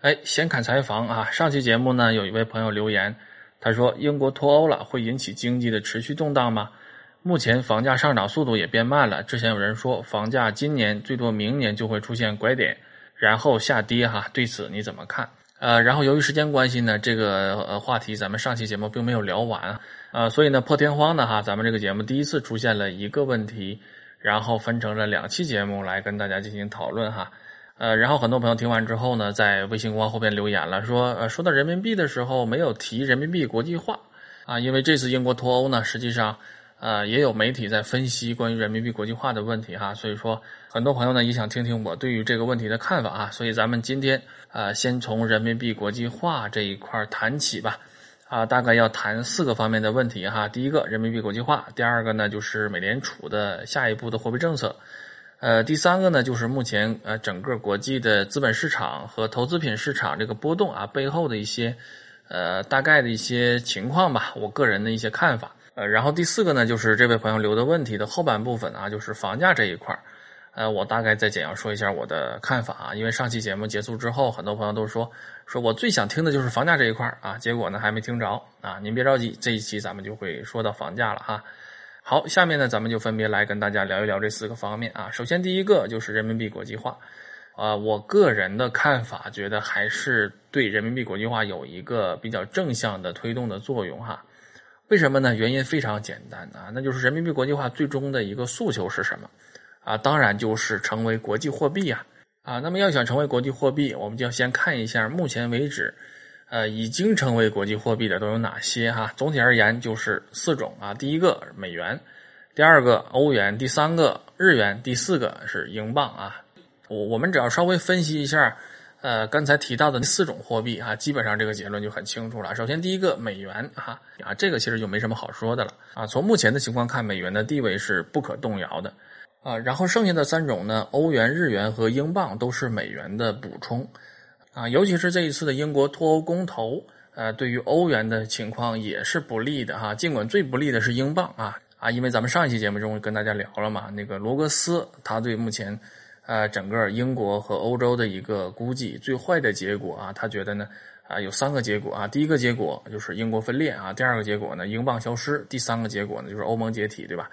哎，先看采访啊！上期节目呢，有一位朋友留言，他说：“英国脱欧了，会引起经济的持续动荡吗？目前房价上涨速度也变慢了。之前有人说，房价今年最多明年就会出现拐点，然后下跌哈。对此你怎么看？呃，然后由于时间关系呢，这个呃话题咱们上期节目并没有聊完啊，所以呢破天荒的哈，咱们这个节目第一次出现了一个问题，然后分成了两期节目来跟大家进行讨论哈。”呃，然后很多朋友听完之后呢，在微信公号后边留言了，说呃，说到人民币的时候没有提人民币国际化啊，因为这次英国脱欧呢，实际上呃也有媒体在分析关于人民币国际化的问题哈，所以说很多朋友呢也想听听我对于这个问题的看法啊，所以咱们今天啊先从人民币国际化这一块谈起吧，啊，大概要谈四个方面的问题哈，第一个人民币国际化，第二个呢就是美联储的下一步的货币政策。呃，第三个呢，就是目前呃整个国际的资本市场和投资品市场这个波动啊背后的一些呃大概的一些情况吧，我个人的一些看法。呃，然后第四个呢，就是这位朋友留的问题的后半部分啊，就是房价这一块儿呃，我大概再简要说一下我的看法啊，因为上期节目结束之后，很多朋友都说说我最想听的就是房价这一块儿啊，结果呢还没听着啊，您别着急，这一期咱们就会说到房价了哈。好，下面呢，咱们就分别来跟大家聊一聊这四个方面啊。首先，第一个就是人民币国际化，啊，我个人的看法，觉得还是对人民币国际化有一个比较正向的推动的作用哈。为什么呢？原因非常简单啊，那就是人民币国际化最终的一个诉求是什么啊？当然就是成为国际货币呀啊。那么要想成为国际货币，我们就要先看一下目前为止。呃，已经成为国际货币的都有哪些哈？总体而言就是四种啊。第一个美元，第二个欧元，第三个日元，第四个是英镑啊。我我们只要稍微分析一下，呃，刚才提到的四种货币哈，基本上这个结论就很清楚了。首先第一个美元哈啊，这个其实就没什么好说的了啊。从目前的情况看，美元的地位是不可动摇的啊。然后剩下的三种呢，欧元、日元和英镑都是美元的补充。啊，尤其是这一次的英国脱欧公投，呃，对于欧元的情况也是不利的哈。尽管最不利的是英镑啊啊，因为咱们上一期节目中跟大家聊了嘛，那个罗格斯他对目前，呃，整个英国和欧洲的一个估计，最坏的结果啊，他觉得呢，啊，有三个结果啊。第一个结果就是英国分裂啊，第二个结果呢，英镑消失，第三个结果呢，就是欧盟解体，对吧？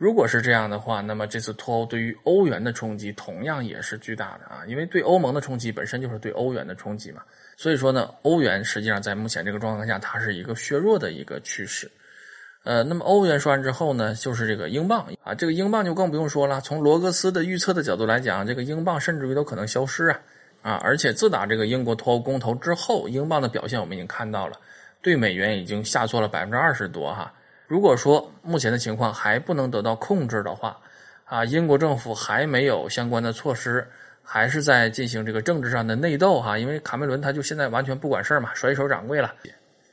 如果是这样的话，那么这次脱欧对于欧元的冲击同样也是巨大的啊，因为对欧盟的冲击本身就是对欧元的冲击嘛。所以说呢，欧元实际上在目前这个状况下，它是一个削弱的一个趋势。呃，那么欧元说完之后呢，就是这个英镑啊，这个英镑就更不用说了。从罗格斯的预测的角度来讲，这个英镑甚至于都可能消失啊啊！而且自打这个英国脱欧公投之后，英镑的表现我们已经看到了，对美元已经下挫了百分之二十多哈。如果说目前的情况还不能得到控制的话，啊，英国政府还没有相关的措施，还是在进行这个政治上的内斗哈，因为卡梅伦他就现在完全不管事儿嘛，甩手掌柜了。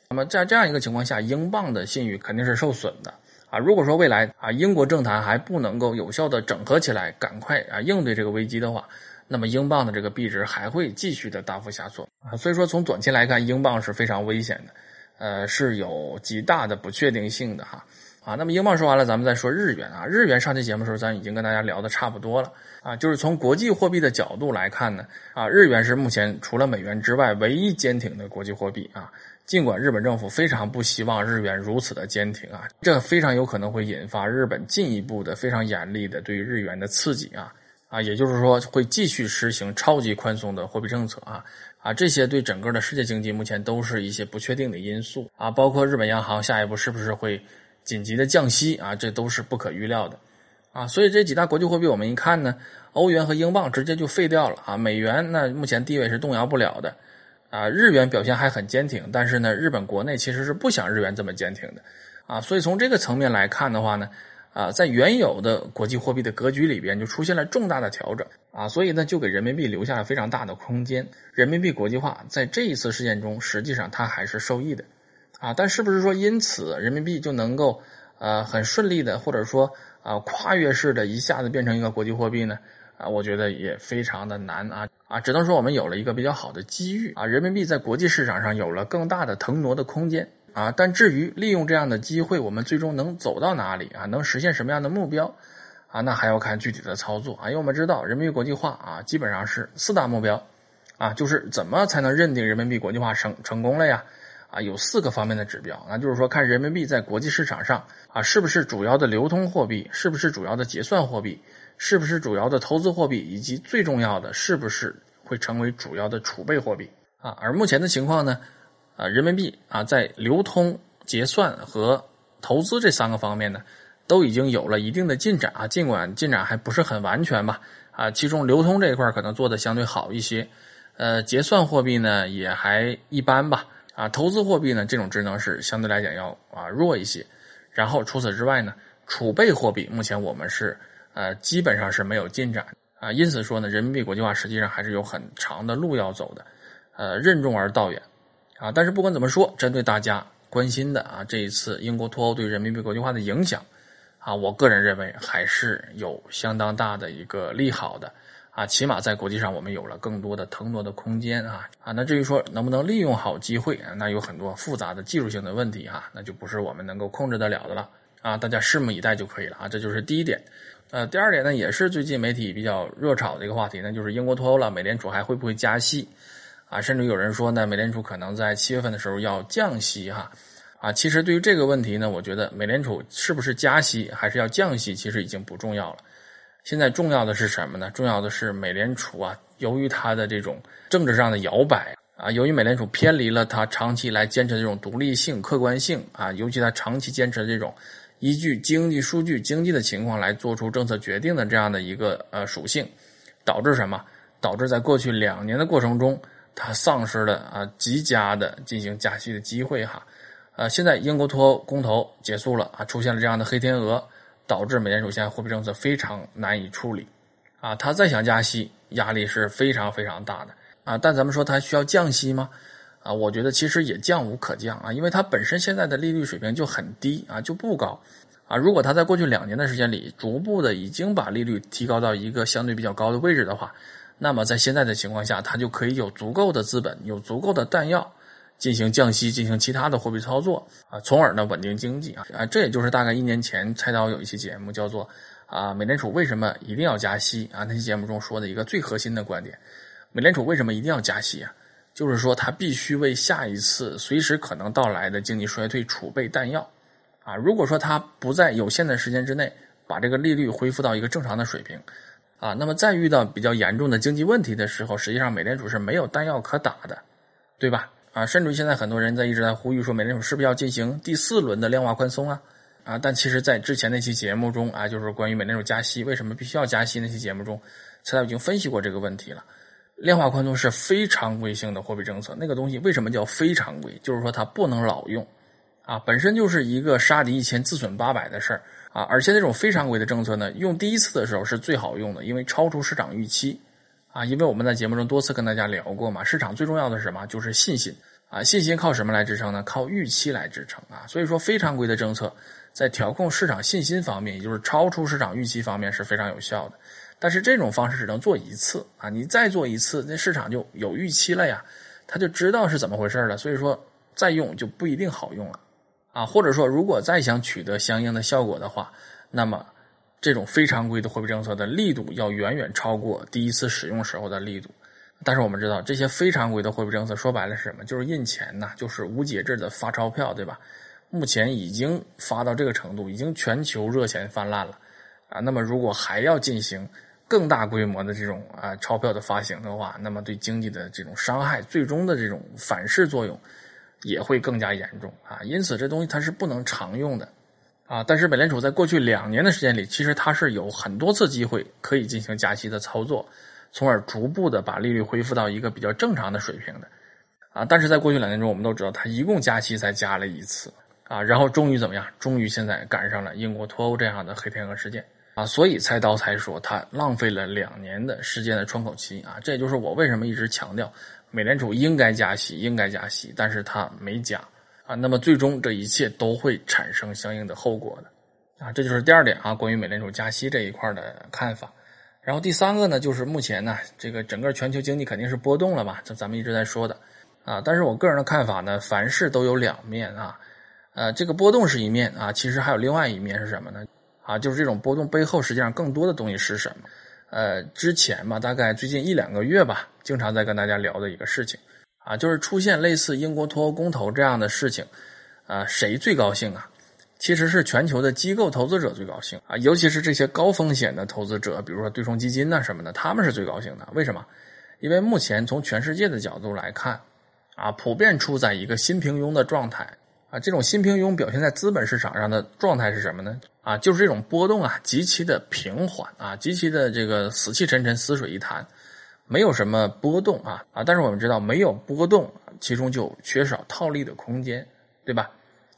那么在这样一个情况下，英镑的信誉肯定是受损的啊。如果说未来啊英国政坛还不能够有效的整合起来，赶快啊应对这个危机的话，那么英镑的这个币值还会继续的大幅下挫啊。所以说从短期来看，英镑是非常危险的。呃，是有极大的不确定性的哈，啊，那么英镑说完了，咱们再说日元啊。日元上期节目的时候，咱已经跟大家聊的差不多了啊，就是从国际货币的角度来看呢，啊，日元是目前除了美元之外唯一坚挺的国际货币啊。尽管日本政府非常不希望日元如此的坚挺啊，这非常有可能会引发日本进一步的非常严厉的对于日元的刺激啊。啊，也就是说会继续实行超级宽松的货币政策啊啊，这些对整个的世界经济目前都是一些不确定的因素啊，包括日本央行下一步是不是会紧急的降息啊，这都是不可预料的啊，所以这几大国际货币我们一看呢，欧元和英镑直接就废掉了啊，美元那目前地位是动摇不了的啊，日元表现还很坚挺，但是呢，日本国内其实是不想日元这么坚挺的啊，所以从这个层面来看的话呢。啊，在原有的国际货币的格局里边，就出现了重大的调整啊，所以呢，就给人民币留下了非常大的空间。人民币国际化在这一次事件中，实际上它还是受益的啊。但是不是说因此人民币就能够呃很顺利的，或者说啊跨越式的一下子变成一个国际货币呢？啊，我觉得也非常的难啊啊，只能说我们有了一个比较好的机遇啊，人民币在国际市场上有了更大的腾挪的空间。啊，但至于利用这样的机会，我们最终能走到哪里啊？能实现什么样的目标啊？那还要看具体的操作啊。因为我们知道，人民币国际化啊，基本上是四大目标啊，就是怎么才能认定人民币国际化成成功了呀？啊，有四个方面的指标，那就是说看人民币在国际市场上啊是不是主要的流通货币，是不是主要的结算货币，是不是主要的投资货币，以及最重要的是不是会成为主要的储备货币啊？而目前的情况呢，啊，人民币啊在流通、结算和投资这三个方面呢，都已经有了一定的进展啊，尽管进展还不是很完全吧，啊，其中流通这一块可能做的相对好一些，呃，结算货币呢也还一般吧。啊，投资货币呢，这种职能是相对来讲要啊弱一些。然后除此之外呢，储备货币目前我们是呃基本上是没有进展啊。因此说呢，人民币国际化实际上还是有很长的路要走的，呃，任重而道远啊。但是不管怎么说，针对大家关心的啊，这一次英国脱欧对人民币国际化的影响啊，我个人认为还是有相当大的一个利好的。啊，起码在国际上，我们有了更多的腾挪的空间啊啊！那至于说能不能利用好机会啊，那有很多复杂的技术性的问题哈，那就不是我们能够控制得了的了啊！大家拭目以待就可以了啊！这就是第一点。呃，第二点呢，也是最近媒体比较热炒的一个话题呢，就是英国脱欧了，美联储还会不会加息啊？甚至有人说呢，美联储可能在七月份的时候要降息哈啊！其实对于这个问题呢，我觉得美联储是不是加息还是要降息，其实已经不重要了。现在重要的是什么呢？重要的是美联储啊，由于它的这种政治上的摇摆啊，由于美联储偏离了它长期来坚持这种独立性、客观性啊，尤其它长期坚持这种依据经济数据、经济的情况来做出政策决定的这样的一个呃属性，导致什么？导致在过去两年的过程中，它丧失了啊极佳的进行加息的机会哈。呃，现在英国脱欧公投结束了啊，出现了这样的黑天鹅。导致美联储现在货币政策非常难以处理，啊，他再想加息，压力是非常非常大的啊。但咱们说它需要降息吗？啊，我觉得其实也降无可降啊，因为它本身现在的利率水平就很低啊，就不高啊。如果它在过去两年的时间里逐步的已经把利率提高到一个相对比较高的位置的话，那么在现在的情况下，它就可以有足够的资本，有足够的弹药。进行降息，进行其他的货币操作啊，从而呢稳定经济啊啊，这也就是大概一年前蔡导有一期节目叫做啊，美联储为什么一定要加息啊？那期节目中说的一个最核心的观点，美联储为什么一定要加息啊？就是说它必须为下一次随时可能到来的经济衰退储备弹药啊。如果说它不在有限的时间之内把这个利率恢复到一个正常的水平啊，那么在遇到比较严重的经济问题的时候，实际上美联储是没有弹药可打的，对吧？啊，甚至于现在很多人在一直在呼吁说，美联储是不是要进行第四轮的量化宽松啊？啊，但其实，在之前那期节目中啊，就是关于美联储加息为什么必须要加息那期节目中，蔡导已经分析过这个问题了。量化宽松是非常规性的货币政策，那个东西为什么叫非常规？就是说它不能老用，啊，本身就是一个杀敌一千自损八百的事儿啊。而且那种非常规的政策呢，用第一次的时候是最好用的，因为超出市场预期。啊，因为我们在节目中多次跟大家聊过嘛，市场最重要的是什么？就是信心啊，信心靠什么来支撑呢？靠预期来支撑啊。所以说，非常规的政策在调控市场信心方面，也就是超出市场预期方面是非常有效的。但是这种方式只能做一次啊，你再做一次，那市场就有预期了呀，他就知道是怎么回事了。所以说，再用就不一定好用了啊。或者说，如果再想取得相应的效果的话，那么。这种非常规的货币政策的力度要远远超过第一次使用时候的力度，但是我们知道这些非常规的货币政策说白了是什么？就是印钱呐，就是无节制的发钞票，对吧？目前已经发到这个程度，已经全球热钱泛滥了啊。那么如果还要进行更大规模的这种啊钞票的发行的话，那么对经济的这种伤害，最终的这种反噬作用也会更加严重啊。因此，这东西它是不能常用的。啊，但是美联储在过去两年的时间里，其实它是有很多次机会可以进行加息的操作，从而逐步的把利率恢复到一个比较正常的水平的。啊，但是在过去两年中，我们都知道它一共加息才加了一次，啊，然后终于怎么样？终于现在赶上了英国脱欧这样的黑天鹅事件，啊，所以菜刀才说它浪费了两年的时间的窗口期，啊，这也就是我为什么一直强调美联储应该加息，应该加息，但是它没加。啊，那么最终这一切都会产生相应的后果的，啊，这就是第二点啊，关于美联储加息这一块的看法。然后第三个呢，就是目前呢，这个整个全球经济肯定是波动了嘛，这咱们一直在说的，啊，但是我个人的看法呢，凡事都有两面啊，呃，这个波动是一面啊，其实还有另外一面是什么呢？啊，就是这种波动背后实际上更多的东西是什么？呃，之前嘛，大概最近一两个月吧，经常在跟大家聊的一个事情，啊，就是出现类似英国脱欧公投这样的事情，啊，谁最高兴啊？其实是全球的机构投资者最高兴啊，尤其是这些高风险的投资者，比如说对冲基金呐什么的，他们是最高兴的。为什么？因为目前从全世界的角度来看，啊，普遍处在一个新平庸的状态。啊，这种新平庸表现在资本市场上的状态是什么呢？啊，就是这种波动啊，极其的平缓啊，极其的这个死气沉沉、死水一潭，没有什么波动啊啊！但是我们知道，没有波动，其中就缺少套利的空间，对吧？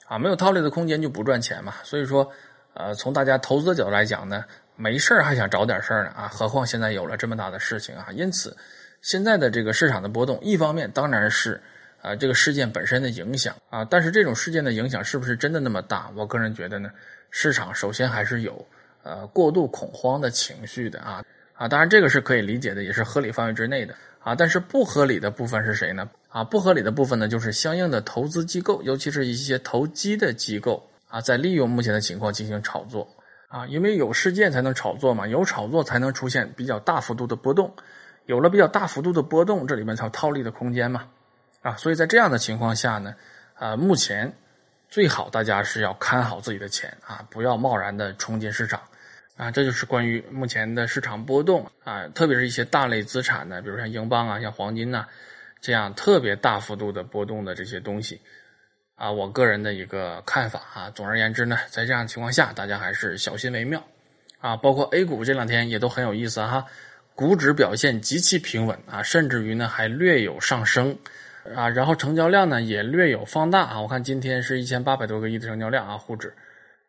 啊，没有套利的空间就不赚钱嘛。所以说，呃，从大家投资的角度来讲呢，没事还想找点事呢啊，何况现在有了这么大的事情啊。因此，现在的这个市场的波动，一方面当然是。啊，这个事件本身的影响啊，但是这种事件的影响是不是真的那么大？我个人觉得呢，市场首先还是有呃过度恐慌的情绪的啊啊，当然这个是可以理解的，也是合理范围之内的啊。但是不合理的部分是谁呢？啊，不合理的部分呢，就是相应的投资机构，尤其是一些投机的机构啊，在利用目前的情况进行炒作啊，因为有事件才能炒作嘛，有炒作才能出现比较大幅度的波动，有了比较大幅度的波动，这里面才有套利的空间嘛。啊，所以在这样的情况下呢，啊，目前最好大家是要看好自己的钱啊，不要贸然的冲进市场啊。这就是关于目前的市场波动啊，特别是一些大类资产呢，比如像英镑啊、像黄金呐，这样特别大幅度的波动的这些东西啊，我个人的一个看法啊。总而言之呢，在这样的情况下，大家还是小心为妙啊。包括 A 股这两天也都很有意思哈，股指表现极其平稳啊，甚至于呢还略有上升。啊，然后成交量呢也略有放大啊，我看今天是一千八百多个亿的成交量啊，沪指，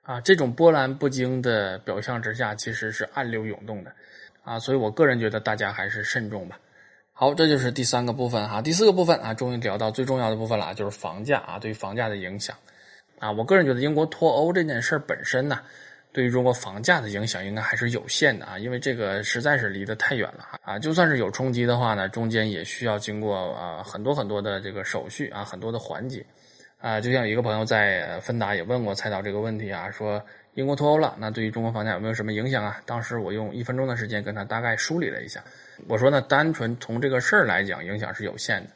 啊，这种波澜不惊的表象之下，其实是暗流涌动的，啊，所以我个人觉得大家还是慎重吧。好，这就是第三个部分哈，第四个部分啊，终于聊到最重要的部分了，就是房价啊，对于房价的影响，啊，我个人觉得英国脱欧这件事本身呢。对于中国房价的影响应该还是有限的啊，因为这个实在是离得太远了啊。就算是有冲击的话呢，中间也需要经过啊很多很多的这个手续啊，很多的环节啊。就像有一个朋友在芬达也问过蔡导这个问题啊，说英国脱欧了，那对于中国房价有没有什么影响啊？当时我用一分钟的时间跟他大概梳理了一下，我说呢，单纯从这个事儿来讲，影响是有限的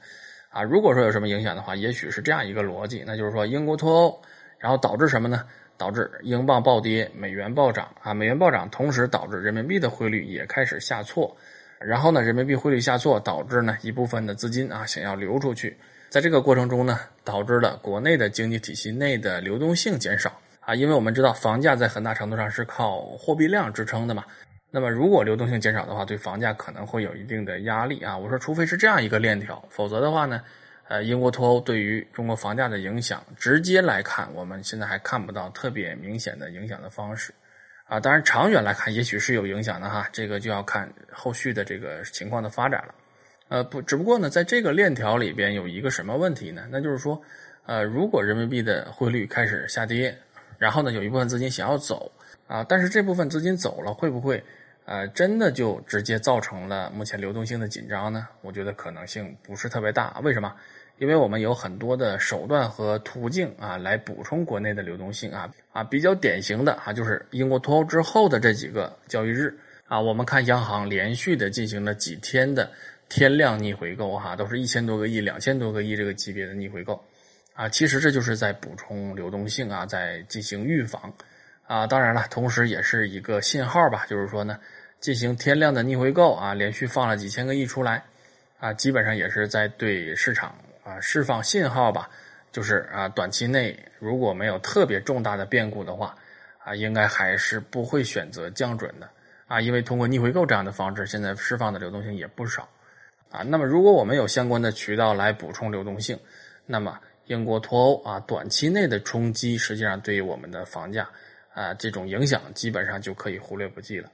啊。如果说有什么影响的话，也许是这样一个逻辑，那就是说英国脱欧，然后导致什么呢？导致英镑暴跌，美元暴涨啊！美元暴涨，同时导致人民币的汇率也开始下挫。然后呢，人民币汇率下挫，导致呢一部分的资金啊想要流出去。在这个过程中呢，导致了国内的经济体系内的流动性减少啊。因为我们知道，房价在很大程度上是靠货币量支撑的嘛。那么，如果流动性减少的话，对房价可能会有一定的压力啊。我说，除非是这样一个链条，否则的话呢？呃，英国脱欧对于中国房价的影响，直接来看，我们现在还看不到特别明显的影响的方式，啊，当然长远来看，也许是有影响的哈，这个就要看后续的这个情况的发展了。呃，不，只不过呢，在这个链条里边有一个什么问题呢？那就是说，呃，如果人民币的汇率开始下跌，然后呢，有一部分资金想要走，啊，但是这部分资金走了，会不会，呃，真的就直接造成了目前流动性的紧张呢？我觉得可能性不是特别大，为什么？因为我们有很多的手段和途径啊，来补充国内的流动性啊啊，比较典型的啊，就是英国脱欧之后的这几个交易日啊，我们看央行连续的进行了几天的天量逆回购哈，都是一千多个亿、两千多个亿这个级别的逆回购啊，其实这就是在补充流动性啊，在进行预防啊，当然了，同时也是一个信号吧，就是说呢，进行天量的逆回购啊，连续放了几千个亿出来啊，基本上也是在对市场。啊，释放信号吧，就是啊，短期内如果没有特别重大的变故的话，啊，应该还是不会选择降准的啊，因为通过逆回购这样的方式，现在释放的流动性也不少啊。那么，如果我们有相关的渠道来补充流动性，那么英国脱欧啊，短期内的冲击实际上对于我们的房价啊这种影响基本上就可以忽略不计了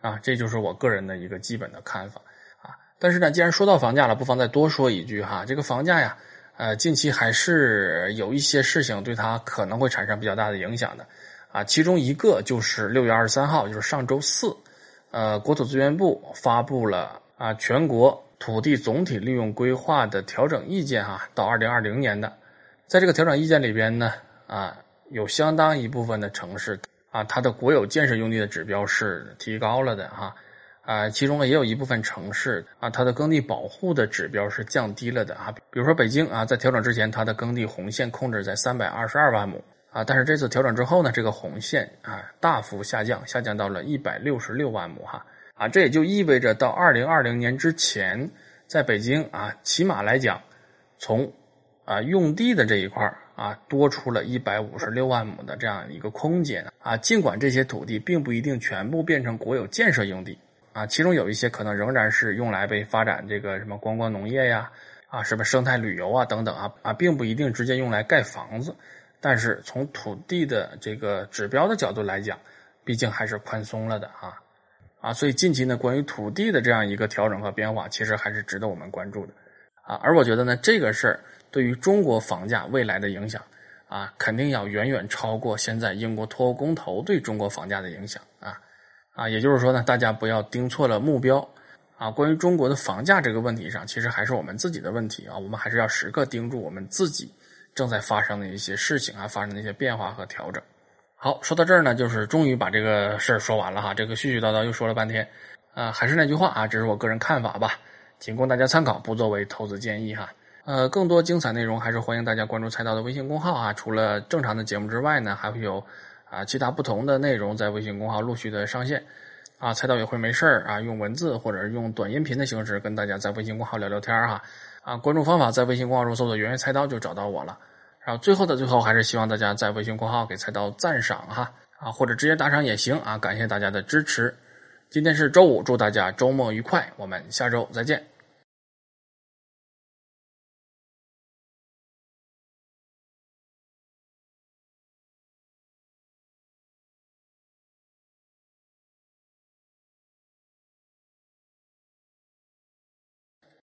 啊。这就是我个人的一个基本的看法啊。但是呢，既然说到房价了，不妨再多说一句哈。这个房价呀，呃，近期还是有一些事情对它可能会产生比较大的影响的，啊，其中一个就是六月二十三号，就是上周四，呃，国土资源部发布了啊全国土地总体利用规划的调整意见哈，到二零二零年的，在这个调整意见里边呢，啊，有相当一部分的城市啊，它的国有建设用地的指标是提高了的哈。啊，其中呢也有一部分城市啊，它的耕地保护的指标是降低了的啊。比如说北京啊，在调整之前，它的耕地红线控制在三百二十二万亩啊，但是这次调整之后呢，这个红线啊大幅下降，下降到了一百六十六万亩哈啊，这也就意味着到二零二零年之前，在北京啊，起码来讲，从啊用地的这一块啊，多出了一百五十六万亩的这样一个空间啊，尽管这些土地并不一定全部变成国有建设用地。啊，其中有一些可能仍然是用来被发展这个什么观光农业呀，啊，什么生态旅游啊等等啊啊，并不一定直接用来盖房子。但是从土地的这个指标的角度来讲，毕竟还是宽松了的啊啊，所以近期呢，关于土地的这样一个调整和变化，其实还是值得我们关注的啊。而我觉得呢，这个事儿对于中国房价未来的影响啊，肯定要远远超过现在英国脱欧公投对中国房价的影响啊。啊，也就是说呢，大家不要盯错了目标，啊，关于中国的房价这个问题上，其实还是我们自己的问题啊，我们还是要时刻盯住我们自己正在发生的一些事情啊，发生的一些变化和调整。好，说到这儿呢，就是终于把这个事儿说完了哈，这个絮絮叨叨又说了半天，啊，还是那句话啊，这是我个人看法吧，仅供大家参考，不作为投资建议哈。呃，更多精彩内容还是欢迎大家关注菜刀的微信公号啊，除了正常的节目之外呢，还会有。啊，其他不同的内容在微信公号陆续的上线，啊，菜刀也会没事儿啊，用文字或者用短音频的形式跟大家在微信公号聊聊天哈，啊，关注方法在微信公号中搜索“圆圆菜刀”就找到我了。然后最后的最后，还是希望大家在微信公号给菜刀赞赏哈，啊，或者直接打赏也行啊，感谢大家的支持。今天是周五，祝大家周末愉快，我们下周再见。